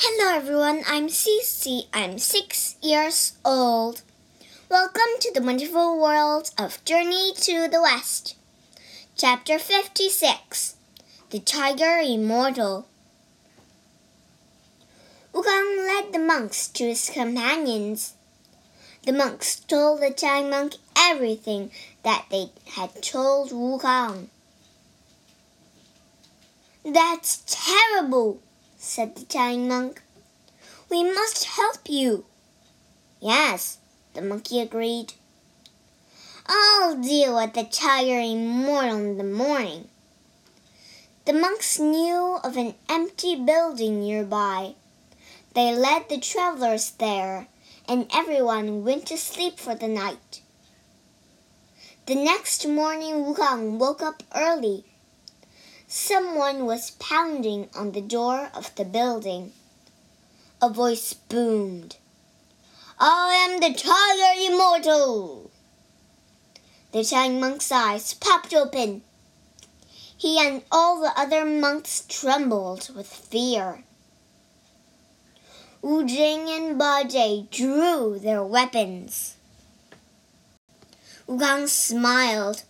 Hello everyone, I'm Cece. I'm six years old. Welcome to the wonderful world of Journey to the West. Chapter 56 The Tiger Immortal. Wukong led the monks to his companions. The monks told the giant monk everything that they had told Wukong. That's terrible, said the giant monk. We must help you. Yes, the monkey agreed. I'll deal with the tiger immortal in the morning. The monks knew of an empty building nearby. They led the travelers there, and everyone went to sleep for the night. The next morning, Wukong woke up early. Someone was pounding on the door of the building. A voice boomed. I am the Tiger Immortal. The giant monk's eyes popped open. He and all the other monks trembled with fear. Wu Jing and Ba Jie drew their weapons. Wukong smiled.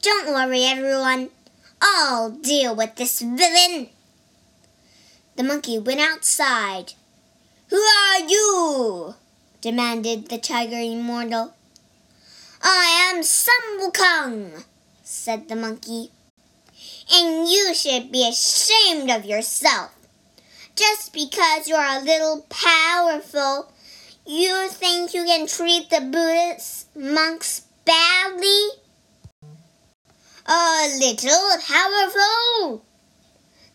Don't worry, everyone. I'll deal with this villain. The monkey went outside. Who are you? demanded the tiger immortal. I am Sun Wukong, said the monkey. And you should be ashamed of yourself. Just because you're a little powerful, you think you can treat the Buddhist monks badly? A little powerful?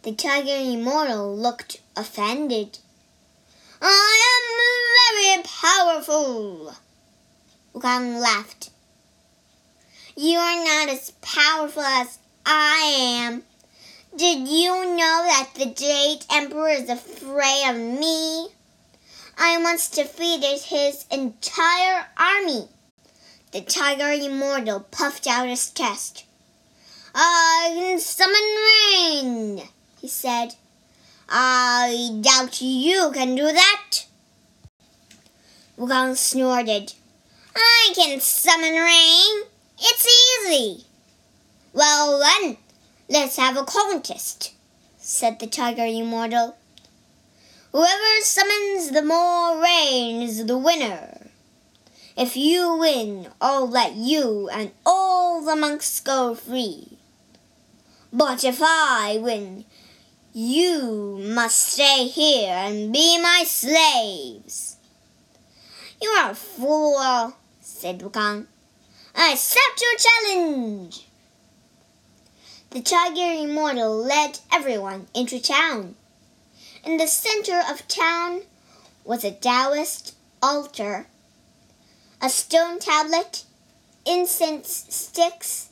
The tiger immortal looked offended. I am very powerful. Wukong laughed. You are not as powerful as I am. Did you know that the Jade Emperor is afraid of me? I once defeated his entire army. The tiger immortal puffed out his chest. I can summon rain, he said. I doubt you can do that. Wukong snorted. I can summon rain. It's easy. Well then, let's have a contest, said the tiger immortal. Whoever summons the more rain is the winner. If you win, I'll let you and all the monks go free. But if I win, you must stay here and be my slaves. You are a fool, said Wukong. I accept your challenge. The Tiger Immortal led everyone into town. In the center of town was a Taoist altar, a stone tablet, incense sticks,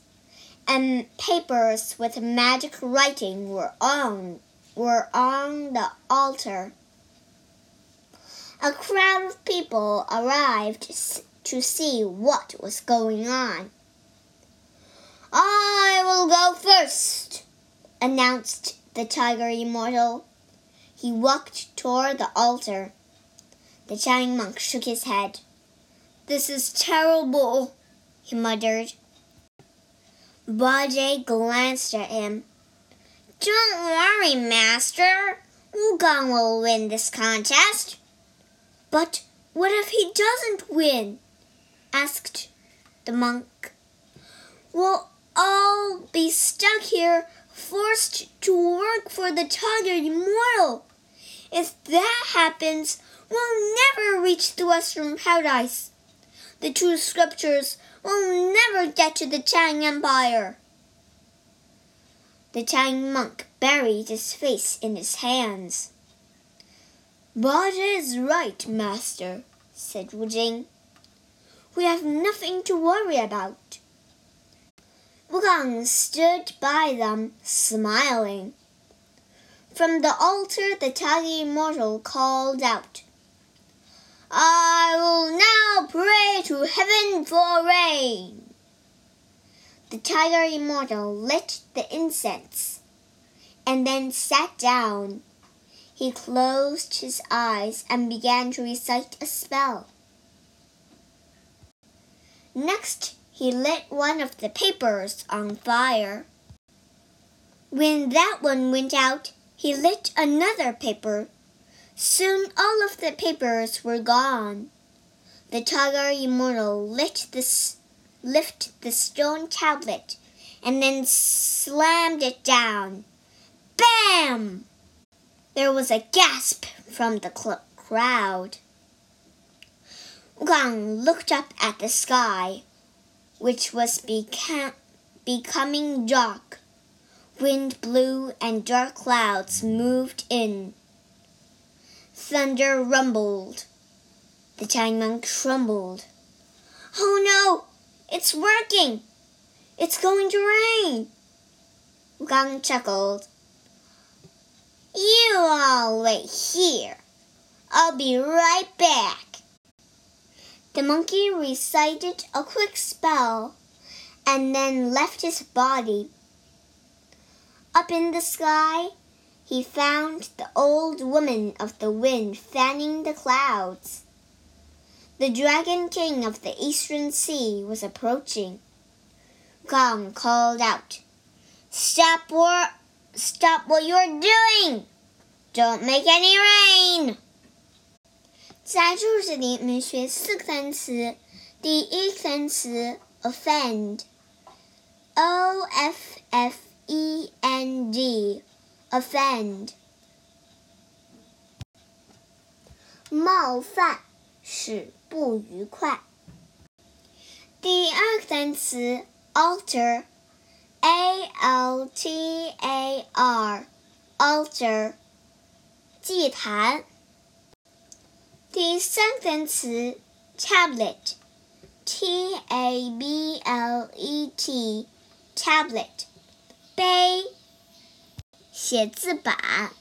and papers with magic writing were on were on the altar. A crowd of people arrived to see what was going on. I will go first, announced the tiger immortal. He walked toward the altar. The giant monk shook his head. This is terrible, he muttered. Bajie glanced at him. Don't worry, Master. Wukong will win this contest. But what if he doesn't win? asked the monk. We'll all be stuck here, forced to work for the Tiger Immortal. If that happens, we'll never reach the Western Paradise. The true scriptures will never get to the Tang Empire. The Tang monk buried his face in his hands. Bajie is right, master, said Wu Jing. We have nothing to worry about. Wu Gang stood by them, smiling. From the altar, the Tiger Immortal called out, I will now pray to heaven for rain. The Tiger Immortal lit the incense and then sat down. he closed his eyes and began to recite a spell. Next, he lit one of the papers on fire. When that one went out, he lit another paper. Soon all of the papers were gone. The tiger immortal lit this, lift the stone tablet and then slammed it down. Bam! There was a gasp from the crowd. Gang looked up at the sky, which was beca becoming dark. Wind blew and dark clouds moved in. Thunder rumbled. The monk trembled. Oh no! It's working! It's going to rain! Gang chuckled. You all wait here. I'll be right back. The monkey recited a quick spell and then left his body. Up in the sky, he found the old woman of the wind fanning the clouds. The dragon king of the eastern sea was approaching. Gang called out, Stop what, stop what you're doing! Don't make any rain! 在注释里，我们学四个单词。第一个单词 offend，o f f e n offend，冒犯，使不愉快。第二个单词 altar，a l t a r，altar，祭坛。第三个单词 tablet，t a b l e t，tablet，碑。写字板。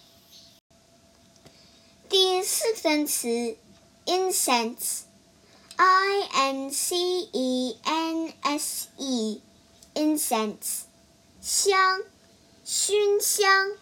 第四个单词 incense，i n c e n s e，incense，香，熏香。